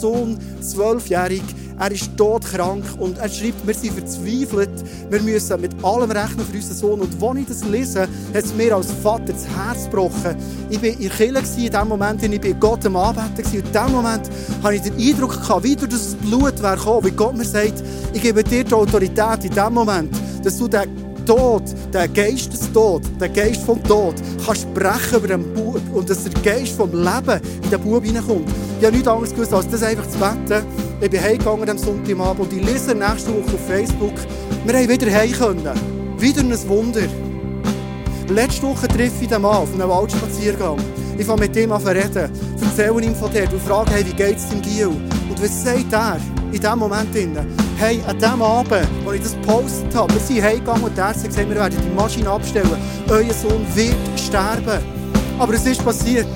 Sohn, zwölfjährig, er ist todkrank und er schreibt, wir sind verzweifelt, wir müssen mit allem rechnen für unseren Sohn. Und als ich das lese, hat es mir als Vater das Herz gebrochen. Ich war in der Kirche in dem Moment, ich war Gott am Anbeten. Und in dem Moment hatte ich den Eindruck, gehabt, wie durch das Blut wäre gekommen, wie Gott mir sagt, ich gebe dir die Autorität in dem Moment, dass du den Tod, der Geistestod, der Geist vom Tod, kann sprechen über den Bub und dass der Geist vom Leben in den Bub hineinkommt. Ich habe nichts anderes gewusst, als das einfach zu beten. Ich bin heimgegangen am Sonntagabend und ich lese nächste Woche auf Facebook, wir haben wieder heim können. Wieder ein Wunder. Letzte Woche treffe ich den Mann auf einem Waldspaziergang. Ich fange mit ihm an zu reden, erzähle ihm von dir und frage, hey, wie geht es dem Giel? Und was sagt er in diesem Moment? Hey, an dem Abend, als ich das gepostet habe, wir sind heimgegangen und der hat gesagt, wir werden die Maschine abstellen. Euer Sohn wird sterben. Aber es ist passiert.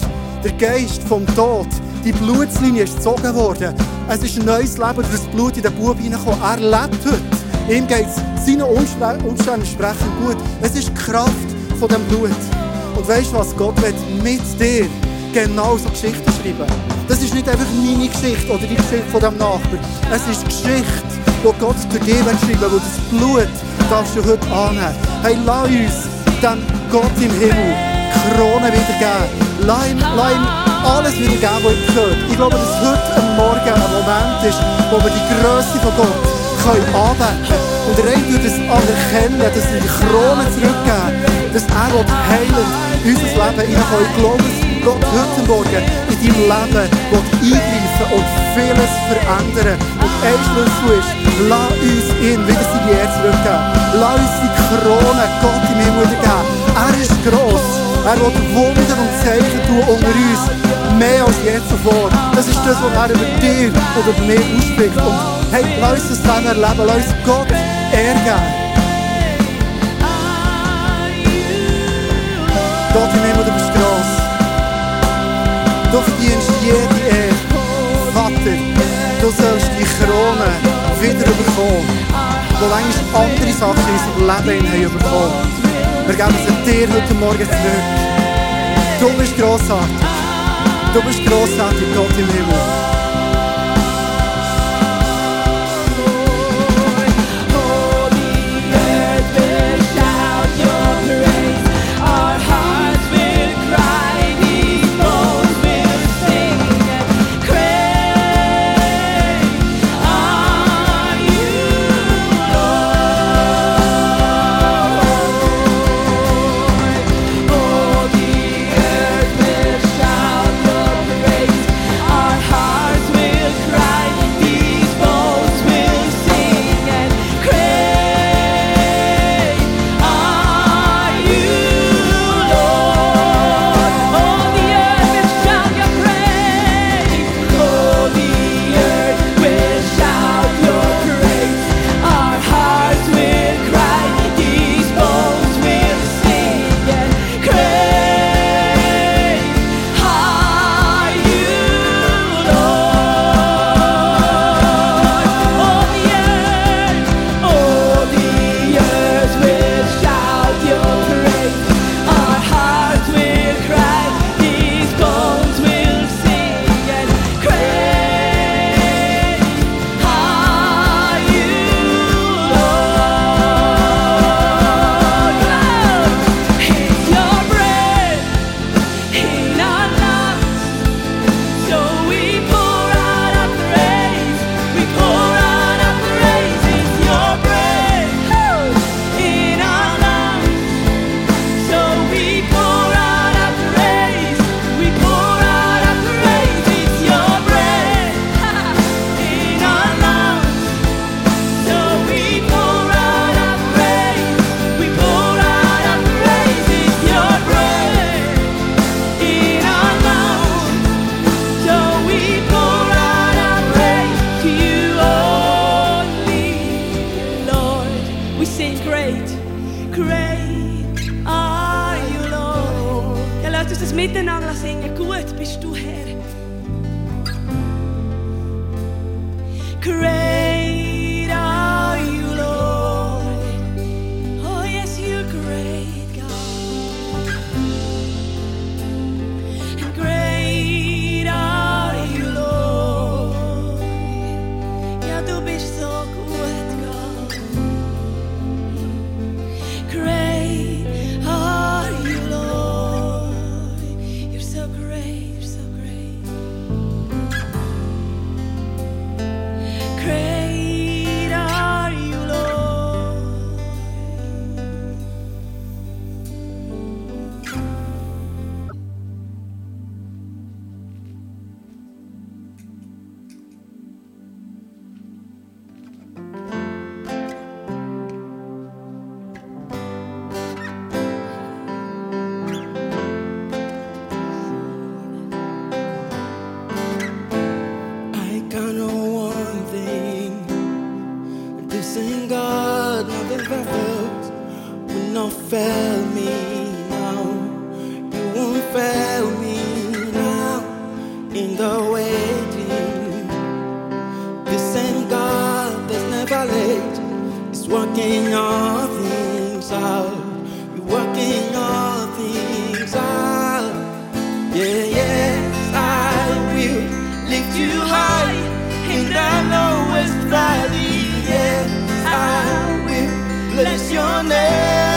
Der Geist vom Tod, die Blutslinie ist gezogen worden. Es ist ein neues Leben durch das Blut in den Bub hineingekommen. Er lebt heute. Ihm geht es seinen Umständen entsprechend gut. Es ist Kraft von dem Blut. Und weißt du was? Gott wird mit dir genau so Geschichten schreiben. Das ist nicht einfach meine Geschichte oder die Geschichte von dem Nachbar. Es ist Geschichte, die Gott für dich schreiben will. das Blut darfst du heute annehmen. Hey, lass uns dem Gott im Himmel Krone wiedergeben. Lass ihm, lass ihm alles wiedergeben, was ihm gehört. Ich glaube, dass heute am Morgen ein Moment ist, wo wir die Größe von Gott können anwenden können. Und rein durch das Anerkennen, dass wir die Krone zurückgeben, dass er heilend in unser Leben hineinkommt. Ich glaube, Gott heute Morgen in deinem Leben eingreifen und vieles verändern. Und ein Schlüssel ist, lass uns ihn wieder seine Ehre zurückgeben. Lass uns die Krone Gott im Himmel geben. Er ist gross. Er will Wunder und Zeichen tun unter uns. Mehr als je zuvor. Das ist das, was er über dir oder über mich ausspricht. Und hey, lass uns das Leben erleben. Lass uns Gott geben. Gott im Himmel, du bist gross. Du verdienst jede Ehre. Vater, du sollst die Krone wieder bekommen, wo manchmal andere Sachen in unserem Leben haben bekommen. Wir geben sie dir heute Morgen zurück. Du bist grossartig. Du bist grossartig, Liten Agla singer waiting. The same God that's never late is working all things out. You're working all things out. Yeah, yes, I will lift you high in the lowest valley. Yes, I will bless your name.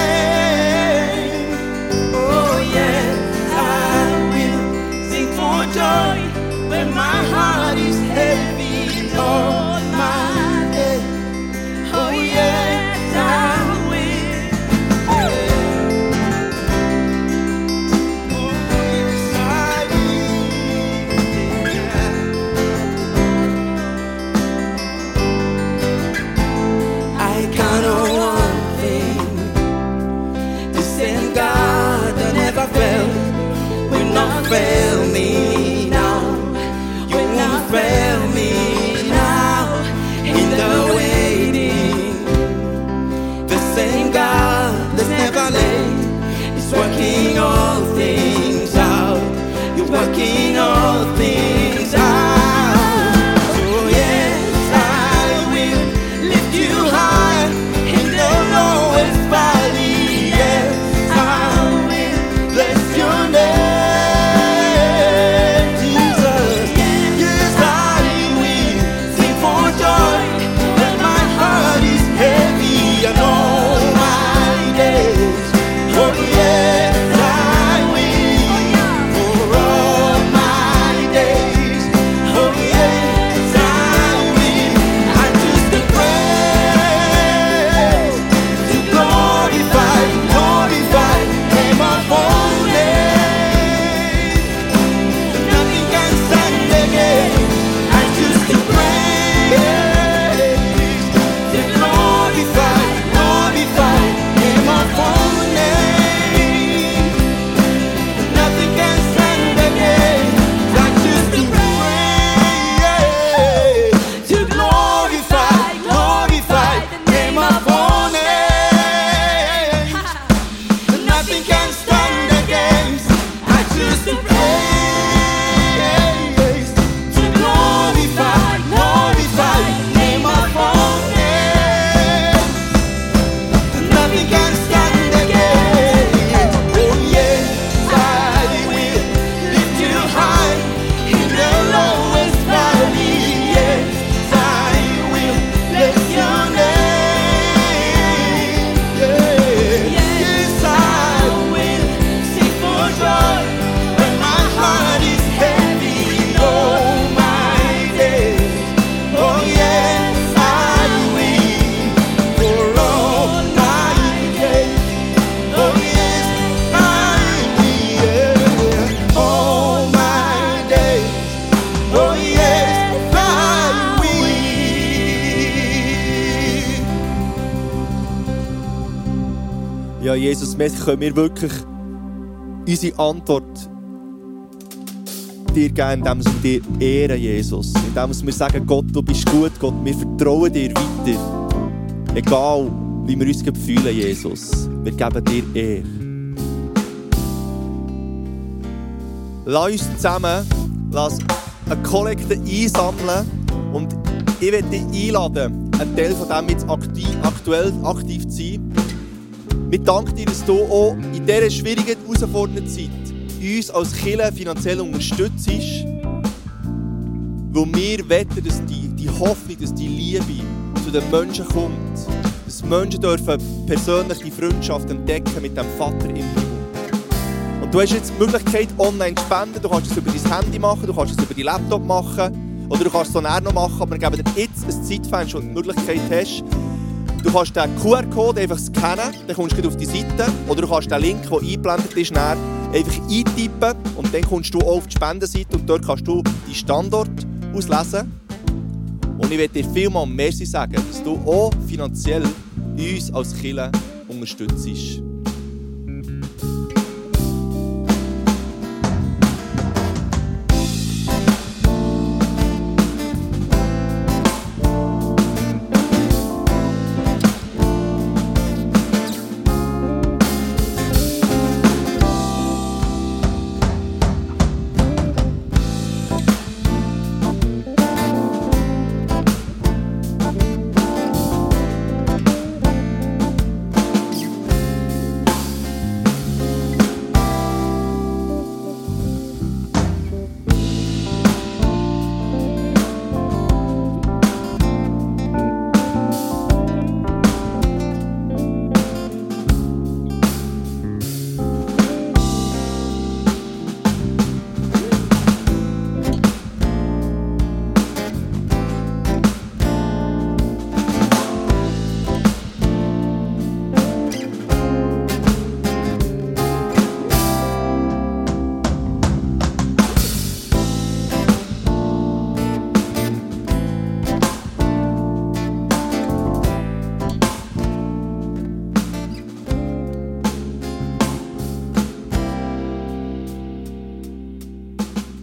Ja, Jesus, können wir wirklich unsere Antwort dir geben, indem wir dir ehren, Jesus. Indem wir sagen, Gott, du bist gut, Gott, wir vertrauen dir weiter. Egal, wie wir uns fühlen, Jesus. Wir geben dir Ehre. Lass uns zusammen lass eine Kollekte einsammeln und ich werde dich einladen, ein Teil von dem jetzt aktiv, aktuell aktiv zu sein. Wir danken dir, dass du auch in dieser schwierigen, herausfordernden Zeit uns als Kirche finanziell unterstützt. Weil wir wetten, dass die, die Hoffnung, dass die Liebe zu den Menschen kommt. Dass Menschen dürfen persönlich die Freundschaft entdecken mit dem Vater im Himmel. Und du hast jetzt die Möglichkeit, online zu spenden. Du kannst es über dein Handy machen, du kannst es über deinen Laptop machen. Oder du kannst es näher noch machen, aber wir geben dir jetzt ein Zeitfenster, du die Möglichkeit hast, Du kannst den QR-Code einfach scannen, dann kommst du auf die Seite. Oder du kannst den Link, der eingeblendet ist, einfach eintippen und dann kommst du auf die Spendenseite und dort kannst du deinen Standort auslesen. Und ich möchte dir vielmal Merci sagen, dass du auch finanziell uns als Kirche unterstützt.